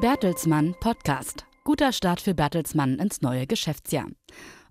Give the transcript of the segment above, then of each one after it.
Bertelsmann Podcast. Guter Start für Bertelsmann ins neue Geschäftsjahr.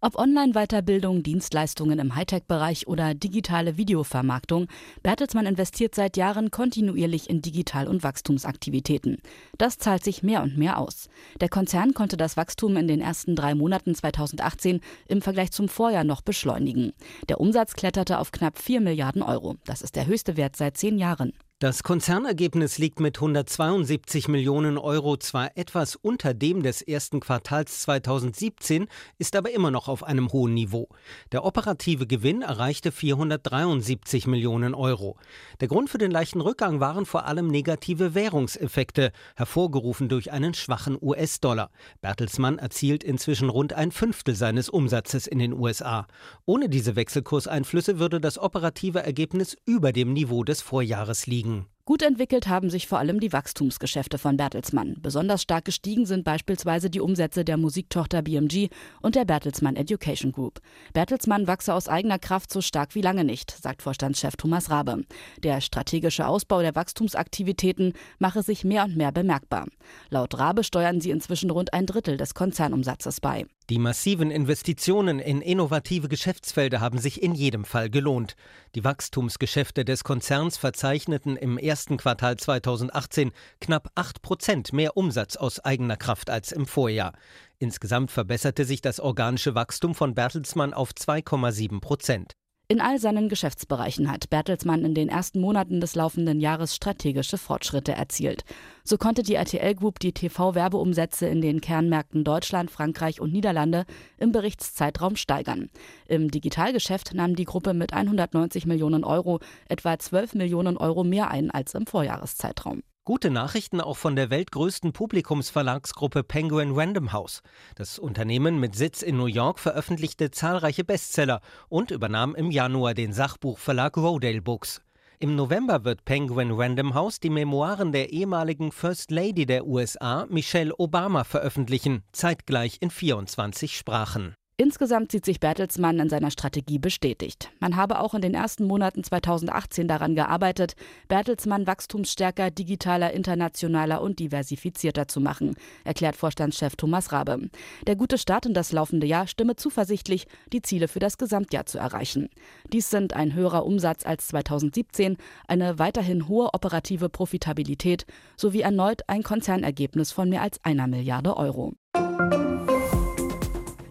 Ob Online-Weiterbildung, Dienstleistungen im Hightech-Bereich oder digitale Videovermarktung, Bertelsmann investiert seit Jahren kontinuierlich in Digital- und Wachstumsaktivitäten. Das zahlt sich mehr und mehr aus. Der Konzern konnte das Wachstum in den ersten drei Monaten 2018 im Vergleich zum Vorjahr noch beschleunigen. Der Umsatz kletterte auf knapp 4 Milliarden Euro. Das ist der höchste Wert seit zehn Jahren. Das Konzernergebnis liegt mit 172 Millionen Euro zwar etwas unter dem des ersten Quartals 2017, ist aber immer noch auf einem hohen Niveau. Der operative Gewinn erreichte 473 Millionen Euro. Der Grund für den leichten Rückgang waren vor allem negative Währungseffekte, hervorgerufen durch einen schwachen US-Dollar. Bertelsmann erzielt inzwischen rund ein Fünftel seines Umsatzes in den USA. Ohne diese Wechselkurseinflüsse würde das operative Ergebnis über dem Niveau des Vorjahres liegen. Gut entwickelt haben sich vor allem die Wachstumsgeschäfte von Bertelsmann. Besonders stark gestiegen sind beispielsweise die Umsätze der Musiktochter BMG und der Bertelsmann Education Group. Bertelsmann wachse aus eigener Kraft so stark wie lange nicht, sagt Vorstandschef Thomas Rabe. Der strategische Ausbau der Wachstumsaktivitäten mache sich mehr und mehr bemerkbar. Laut Rabe steuern sie inzwischen rund ein Drittel des Konzernumsatzes bei. Die massiven Investitionen in innovative Geschäftsfelder haben sich in jedem Fall gelohnt. Die Wachstumsgeschäfte des Konzerns verzeichneten im ersten Quartal 2018 knapp 8 Prozent mehr Umsatz aus eigener Kraft als im Vorjahr. Insgesamt verbesserte sich das organische Wachstum von Bertelsmann auf 2,7 Prozent. In all seinen Geschäftsbereichen hat Bertelsmann in den ersten Monaten des laufenden Jahres strategische Fortschritte erzielt. So konnte die RTL Group die TV-Werbeumsätze in den Kernmärkten Deutschland, Frankreich und Niederlande im Berichtszeitraum steigern. Im Digitalgeschäft nahm die Gruppe mit 190 Millionen Euro etwa 12 Millionen Euro mehr ein als im Vorjahreszeitraum. Gute Nachrichten auch von der weltgrößten Publikumsverlagsgruppe Penguin Random House. Das Unternehmen mit Sitz in New York veröffentlichte zahlreiche Bestseller und übernahm im Januar den Sachbuchverlag Rodale Books. Im November wird Penguin Random House die Memoiren der ehemaligen First Lady der USA, Michelle Obama, veröffentlichen, zeitgleich in 24 Sprachen. Insgesamt sieht sich Bertelsmann in seiner Strategie bestätigt. Man habe auch in den ersten Monaten 2018 daran gearbeitet, Bertelsmann wachstumsstärker, digitaler, internationaler und diversifizierter zu machen, erklärt Vorstandschef Thomas Rabe. Der gute Start in das laufende Jahr stimme zuversichtlich, die Ziele für das Gesamtjahr zu erreichen. Dies sind ein höherer Umsatz als 2017, eine weiterhin hohe operative Profitabilität sowie erneut ein Konzernergebnis von mehr als einer Milliarde Euro.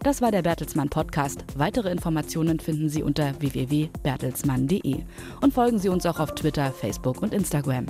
Das war der Bertelsmann Podcast. Weitere Informationen finden Sie unter www.bertelsmann.de und folgen Sie uns auch auf Twitter, Facebook und Instagram.